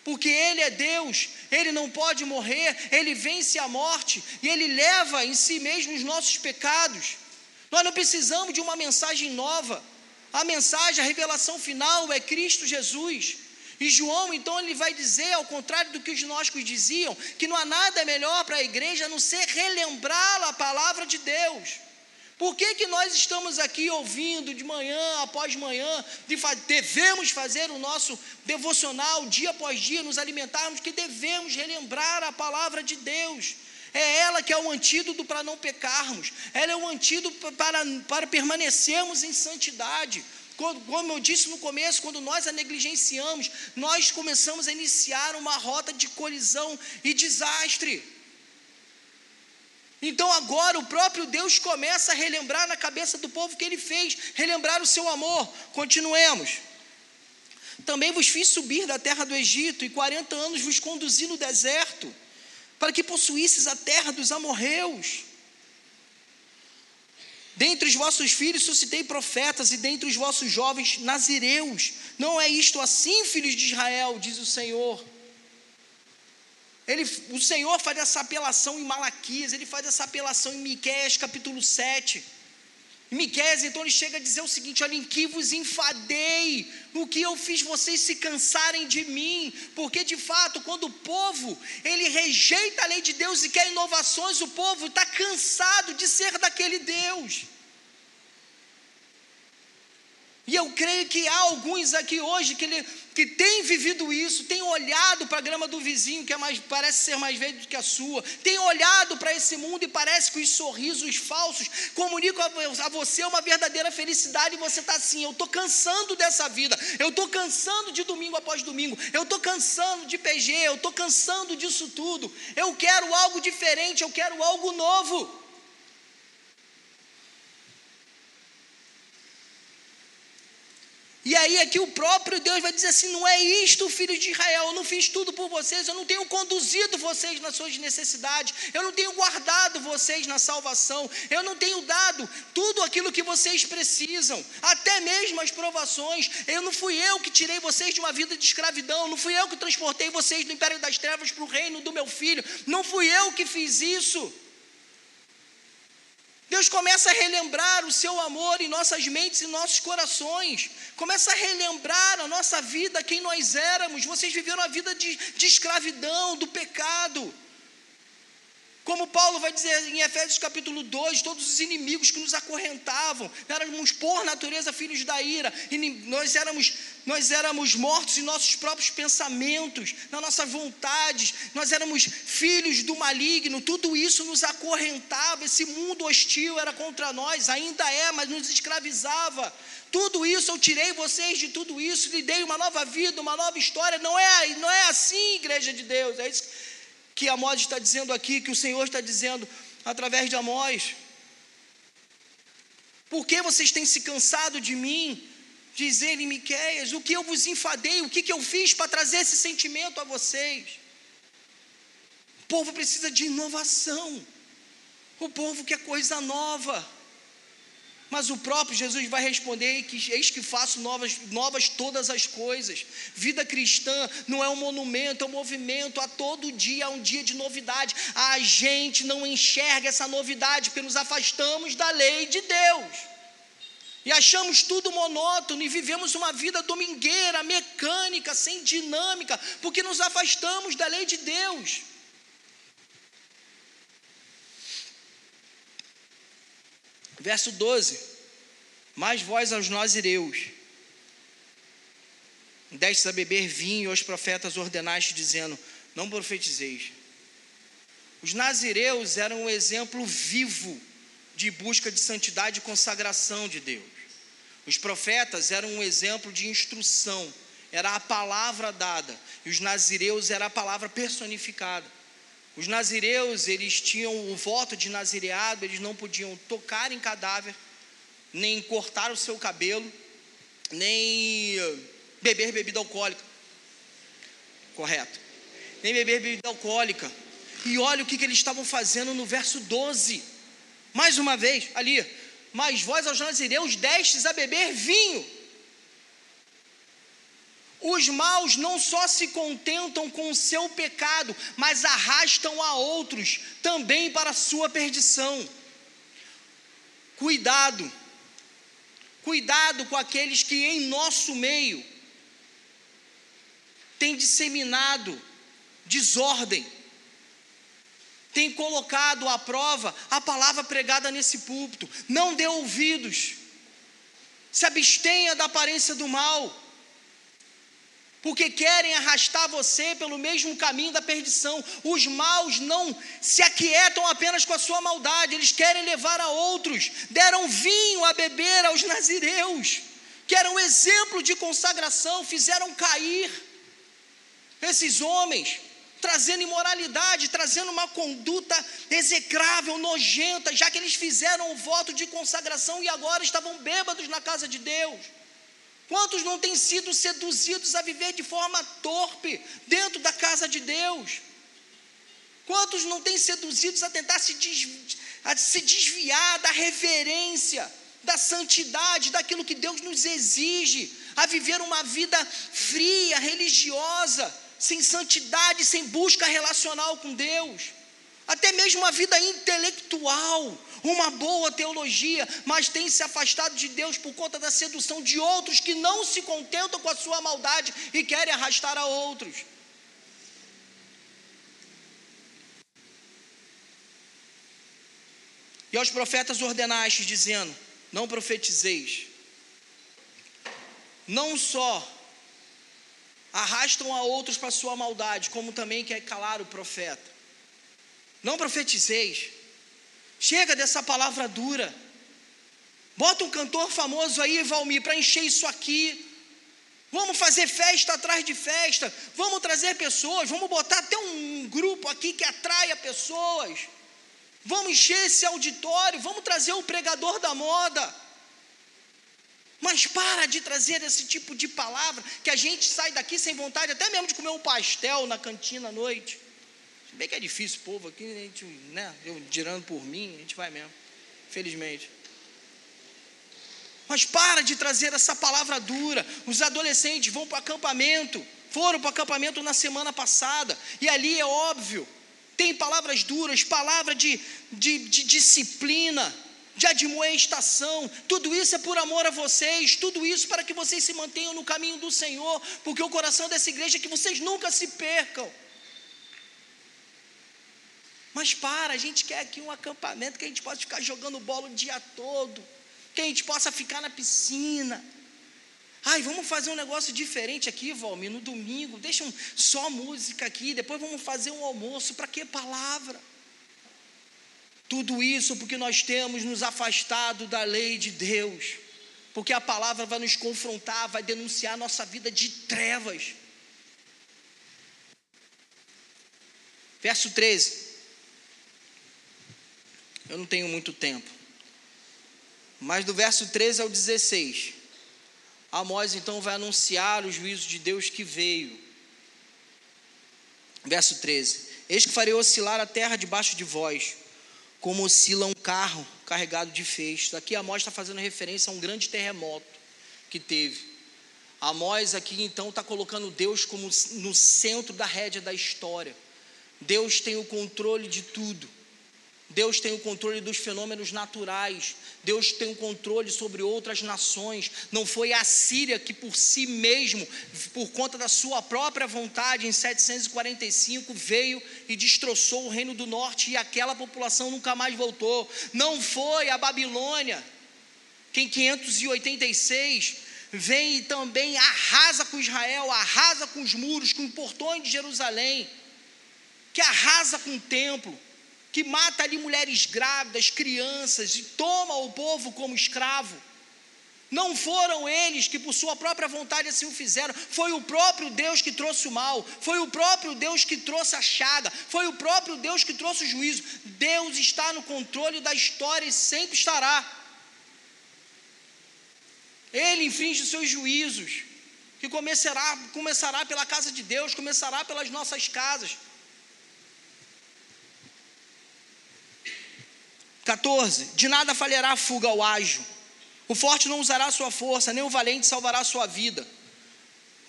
porque Ele é Deus, Ele não pode morrer, Ele vence a morte e Ele leva em si mesmo os nossos pecados. Nós não precisamos de uma mensagem nova. A mensagem, a revelação final é Cristo Jesus. E João, então, ele vai dizer, ao contrário do que os gnósticos diziam, que não há nada melhor para a igreja a não ser relembrar a palavra de Deus. Por que, que nós estamos aqui ouvindo de manhã após manhã, de fa devemos fazer o nosso devocional dia após dia, nos alimentarmos, que devemos relembrar a palavra de Deus. É ela que é o antídoto para não pecarmos, ela é o antídoto para, para permanecermos em santidade. Como eu disse no começo, quando nós a negligenciamos, nós começamos a iniciar uma rota de colisão e desastre. Então agora o próprio Deus começa a relembrar na cabeça do povo que ele fez, relembrar o seu amor. Continuemos. Também vos fiz subir da terra do Egito, e quarenta anos vos conduzi no deserto para que possuísses a terra dos amorreus. Dentre os vossos filhos suscitei profetas, e dentre os vossos jovens nazireus. Não é isto assim, filhos de Israel, diz o Senhor. Ele, o Senhor faz essa apelação em Malaquias, ele faz essa apelação em Miqueias capítulo 7. Miqués, então, ele chega a dizer o seguinte: olha, em que vos enfadei, o que eu fiz vocês se cansarem de mim, porque de fato, quando o povo ele rejeita a lei de Deus e quer inovações, o povo está cansado de ser daquele Deus. E eu creio que há alguns aqui hoje que, ele, que têm vivido isso, têm olhado para a grama do vizinho, que é mais, parece ser mais verde do que a sua, têm olhado para esse mundo e parece que os sorrisos falsos comunicam a, a você uma verdadeira felicidade e você está assim: eu estou cansando dessa vida, eu estou cansando de domingo após domingo, eu estou cansando de PG, eu estou cansando disso tudo, eu quero algo diferente, eu quero algo novo. E aí aqui o próprio Deus vai dizer assim: não é isto, filho de Israel, eu não fiz tudo por vocês, eu não tenho conduzido vocês nas suas necessidades, eu não tenho guardado vocês na salvação, eu não tenho dado tudo aquilo que vocês precisam, até mesmo as provações. Eu não fui eu que tirei vocês de uma vida de escravidão, não fui eu que transportei vocês do império das trevas para o reino do meu filho, não fui eu que fiz isso. Deus começa a relembrar o seu amor em nossas mentes e nossos corações. Começa a relembrar a nossa vida, quem nós éramos. Vocês viveram a vida de, de escravidão, do pecado. Como Paulo vai dizer em Efésios capítulo 2, todos os inimigos que nos acorrentavam, éramos por natureza filhos da ira, nós éramos, nós éramos mortos em nossos próprios pensamentos, nas nossas vontades, nós éramos filhos do maligno, tudo isso nos acorrentava, esse mundo hostil era contra nós, ainda é, mas nos escravizava. Tudo isso eu tirei vocês de tudo isso, lhe dei uma nova vida, uma nova história. Não é, não é assim, igreja de Deus. É isso que Amós está dizendo aqui, que o Senhor está dizendo através de Amós. Por que vocês têm se cansado de mim? Diz ele em Miquéias, o que eu vos enfadei, o que, que eu fiz para trazer esse sentimento a vocês? O povo precisa de inovação. O povo quer coisa nova. Mas o próprio Jesus vai responder que eis que faço novas, novas todas as coisas. Vida cristã não é um monumento, é um movimento. A todo dia é um dia de novidade. A gente não enxerga essa novidade porque nos afastamos da lei de Deus. E achamos tudo monótono e vivemos uma vida domingueira, mecânica, sem dinâmica, porque nos afastamos da lei de Deus. Verso 12: Mais vós aos nazireus, destes a beber vinho, aos profetas ordenaste, dizendo: Não profetizeis. Os nazireus eram um exemplo vivo de busca de santidade e consagração de Deus. Os profetas eram um exemplo de instrução, era a palavra dada, e os nazireus era a palavra personificada. Os nazireus, eles tinham o voto de nazireado, eles não podiam tocar em cadáver, nem cortar o seu cabelo, nem beber bebida alcoólica. Correto. Nem beber bebida alcoólica. E olha o que, que eles estavam fazendo no verso 12. Mais uma vez, ali. Mas vós aos nazireus destes a beber vinho os maus não só se contentam com o seu pecado, mas arrastam a outros também para a sua perdição. Cuidado, cuidado com aqueles que em nosso meio têm disseminado desordem, têm colocado à prova a palavra pregada nesse púlpito. Não dê ouvidos, se abstenha da aparência do mal porque querem arrastar você pelo mesmo caminho da perdição. Os maus não se aquietam apenas com a sua maldade, eles querem levar a outros. Deram vinho a beber aos nazireus, que eram exemplo de consagração, fizeram cair esses homens, trazendo imoralidade, trazendo uma conduta execrável, nojenta, já que eles fizeram o voto de consagração e agora estavam bêbados na casa de Deus. Quantos não têm sido seduzidos a viver de forma torpe dentro da casa de Deus? Quantos não têm seduzidos a tentar se, a se desviar da reverência, da santidade, daquilo que Deus nos exige, a viver uma vida fria, religiosa, sem santidade, sem busca relacional com Deus? até mesmo uma vida intelectual, uma boa teologia, mas tem se afastado de Deus por conta da sedução de outros que não se contentam com a sua maldade e querem arrastar a outros. E aos profetas ordenaste, dizendo: Não profetizeis. Não só arrastam a outros para sua maldade, como também quer calar o profeta. Não profetizeis. Chega dessa palavra dura. Bota um cantor famoso aí, Valmir, para encher isso aqui. Vamos fazer festa atrás de festa. Vamos trazer pessoas. Vamos botar até um grupo aqui que atraia pessoas. Vamos encher esse auditório. Vamos trazer o pregador da moda. Mas para de trazer esse tipo de palavra que a gente sai daqui sem vontade, até mesmo de comer um pastel na cantina à noite. Bem que é difícil, povo aqui, a gente, né? Eu tirando por mim, a gente vai mesmo. Felizmente. Mas para de trazer essa palavra dura. Os adolescentes vão para o acampamento, foram para o acampamento na semana passada, e ali é óbvio, tem palavras duras, palavra de, de, de disciplina, de admoestação, tudo isso é por amor a vocês, tudo isso para que vocês se mantenham no caminho do Senhor, porque o coração dessa igreja é que vocês nunca se percam. Mas para, a gente quer aqui um acampamento que a gente possa ficar jogando bola o dia todo, que a gente possa ficar na piscina. Ai, vamos fazer um negócio diferente aqui, Valmir, no domingo. Deixa um, só música aqui, depois vamos fazer um almoço. Para que palavra? Tudo isso porque nós temos nos afastado da lei de Deus. Porque a palavra vai nos confrontar, vai denunciar a nossa vida de trevas. Verso 13. Eu não tenho muito tempo. Mas do verso 13 ao 16, Amós então vai anunciar o juízo de Deus que veio. Verso 13: Eis que farei oscilar a terra debaixo de vós, como oscila um carro carregado de feixes. Aqui Amós está fazendo referência a um grande terremoto que teve. Amós aqui então está colocando Deus como no centro da rédea da história. Deus tem o controle de tudo. Deus tem o controle dos fenômenos naturais. Deus tem o controle sobre outras nações. Não foi a Síria que por si mesmo, por conta da sua própria vontade, em 745 veio e destroçou o reino do norte e aquela população nunca mais voltou. Não foi a Babilônia que em 586 vem e também arrasa com Israel, arrasa com os muros, com os portões de Jerusalém, que arrasa com o templo que mata ali mulheres grávidas, crianças e toma o povo como escravo. Não foram eles que por sua própria vontade assim o fizeram, foi o próprio Deus que trouxe o mal, foi o próprio Deus que trouxe a chaga, foi o próprio Deus que trouxe o juízo. Deus está no controle da história e sempre estará. Ele infringe os seus juízos, que começará, começará pela casa de Deus, começará pelas nossas casas. 14. De nada falhará a fuga ao ágil. O forte não usará sua força, nem o valente salvará sua vida.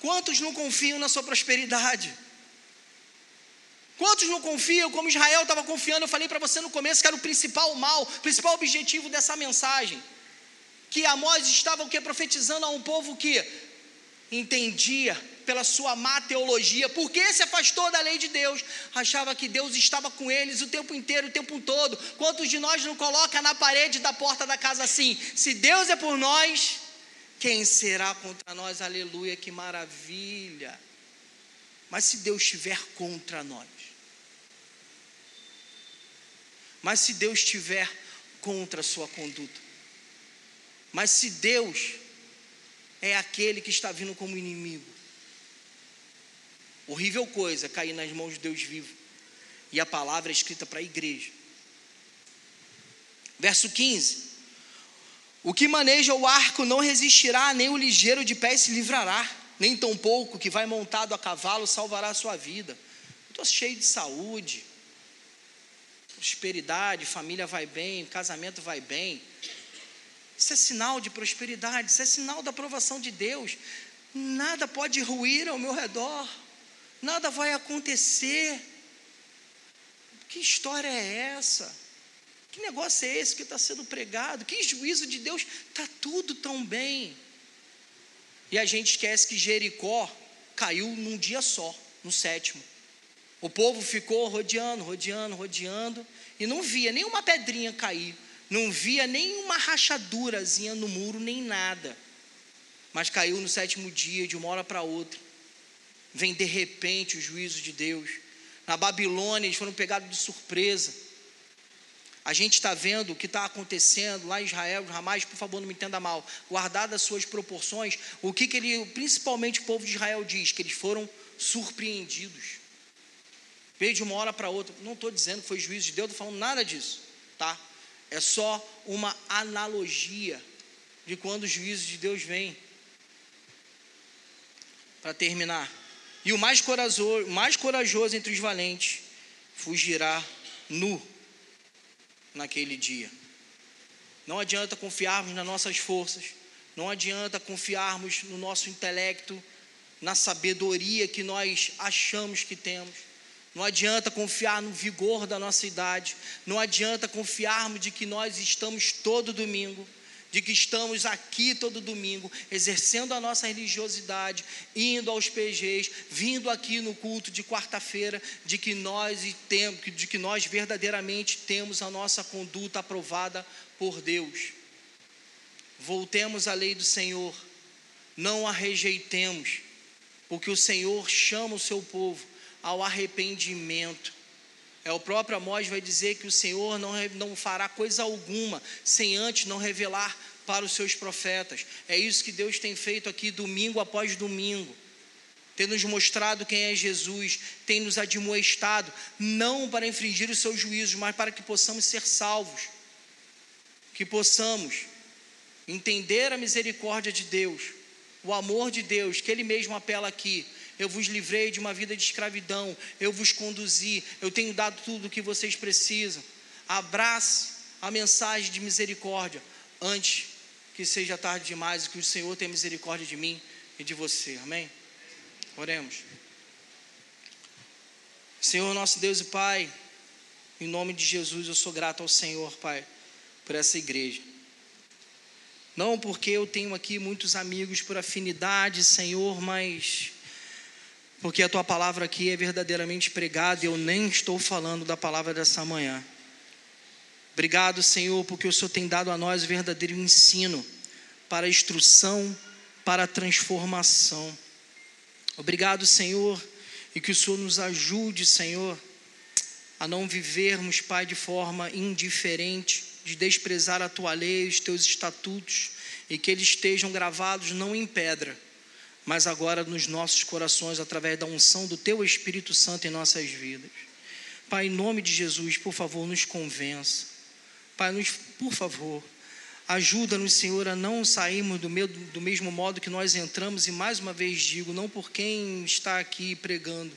Quantos não confiam na sua prosperidade? Quantos não confiam, como Israel estava confiando? Eu falei para você no começo que era o principal mal, o principal objetivo dessa mensagem. Que Amós estava o que? Profetizando a um povo que entendia pela sua má teologia, porque se afastou da lei de Deus, achava que Deus estava com eles o tempo inteiro, o tempo todo. Quantos de nós não coloca na parede da porta da casa assim: se Deus é por nós, quem será contra nós? Aleluia, que maravilha. Mas se Deus estiver contra nós, mas se Deus estiver contra a sua conduta, mas se Deus é aquele que está vindo como inimigo, Horrível coisa cair nas mãos de Deus vivo. E a palavra é escrita para a igreja. Verso 15: O que maneja o arco não resistirá, nem o ligeiro de pé se livrará, nem tampouco que vai montado a cavalo salvará a sua vida. Estou cheio de saúde, prosperidade, família vai bem, casamento vai bem. Isso é sinal de prosperidade, isso é sinal da aprovação de Deus. Nada pode ruir ao meu redor nada vai acontecer. Que história é essa? Que negócio é esse que está sendo pregado? Que juízo de Deus? Está tudo tão bem. E a gente esquece que Jericó caiu num dia só, no sétimo. O povo ficou rodeando, rodeando, rodeando, e não via nenhuma pedrinha cair, não via nenhuma rachadurazinha no muro, nem nada. Mas caiu no sétimo dia, de uma hora para outra vem de repente o juízo de Deus. Na Babilônia, eles foram pegados de surpresa. A gente está vendo o que está acontecendo lá em Israel, jamais, por favor, não me entenda mal. Guardadas as suas proporções, o que, que ele, principalmente o povo de Israel, diz? Que eles foram surpreendidos. Veio de uma hora para outra. Não estou dizendo que foi juízo de Deus, não estou falando nada disso, tá? É só uma analogia de quando o juízo de Deus vem. Para terminar. E o mais corajoso, mais corajoso entre os valentes fugirá nu naquele dia. Não adianta confiarmos nas nossas forças, não adianta confiarmos no nosso intelecto, na sabedoria que nós achamos que temos. Não adianta confiar no vigor da nossa idade, não adianta confiarmos de que nós estamos todo domingo de que estamos aqui todo domingo, exercendo a nossa religiosidade, indo aos PGs, vindo aqui no culto de quarta-feira, de que nós temos, de que nós verdadeiramente temos a nossa conduta aprovada por Deus. Voltemos à lei do Senhor, não a rejeitemos, porque o Senhor chama o seu povo ao arrependimento. É o próprio Amós vai dizer que o Senhor não, não fará coisa alguma sem antes não revelar para os seus profetas. É isso que Deus tem feito aqui domingo após domingo. Tem nos mostrado quem é Jesus, tem nos admoestado, não para infringir os seus juízos, mas para que possamos ser salvos. Que possamos entender a misericórdia de Deus, o amor de Deus, que Ele mesmo apela aqui eu vos livrei de uma vida de escravidão, eu vos conduzi, eu tenho dado tudo o que vocês precisam. Abrace a mensagem de misericórdia antes que seja tarde demais e que o Senhor tenha misericórdia de mim e de você. Amém? Oremos. Senhor, nosso Deus e Pai, em nome de Jesus, eu sou grato ao Senhor, Pai, por essa igreja. Não porque eu tenho aqui muitos amigos por afinidade, Senhor, mas porque a tua palavra aqui é verdadeiramente pregada e eu nem estou falando da palavra dessa manhã. Obrigado, Senhor, porque o Senhor tem dado a nós o verdadeiro ensino para a instrução, para a transformação. Obrigado, Senhor, e que o Senhor nos ajude, Senhor, a não vivermos, Pai, de forma indiferente, de desprezar a tua lei, os teus estatutos, e que eles estejam gravados não em pedra, mas agora nos nossos corações, através da unção do Teu Espírito Santo em nossas vidas. Pai, em nome de Jesus, por favor, nos convença. Pai, nos, por favor, ajuda-nos, Senhor, a não sairmos do, meu, do mesmo modo que nós entramos, e mais uma vez digo, não por quem está aqui pregando,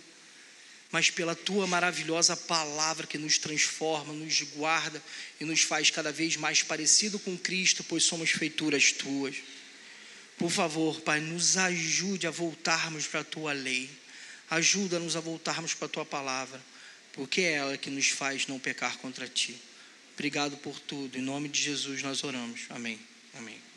mas pela tua maravilhosa palavra que nos transforma, nos guarda e nos faz cada vez mais parecido com Cristo, pois somos feituras tuas. Por favor, Pai, nos ajude a voltarmos para a tua lei. Ajuda-nos a voltarmos para a tua palavra, porque é ela que nos faz não pecar contra ti. Obrigado por tudo. Em nome de Jesus nós oramos. Amém. Amém.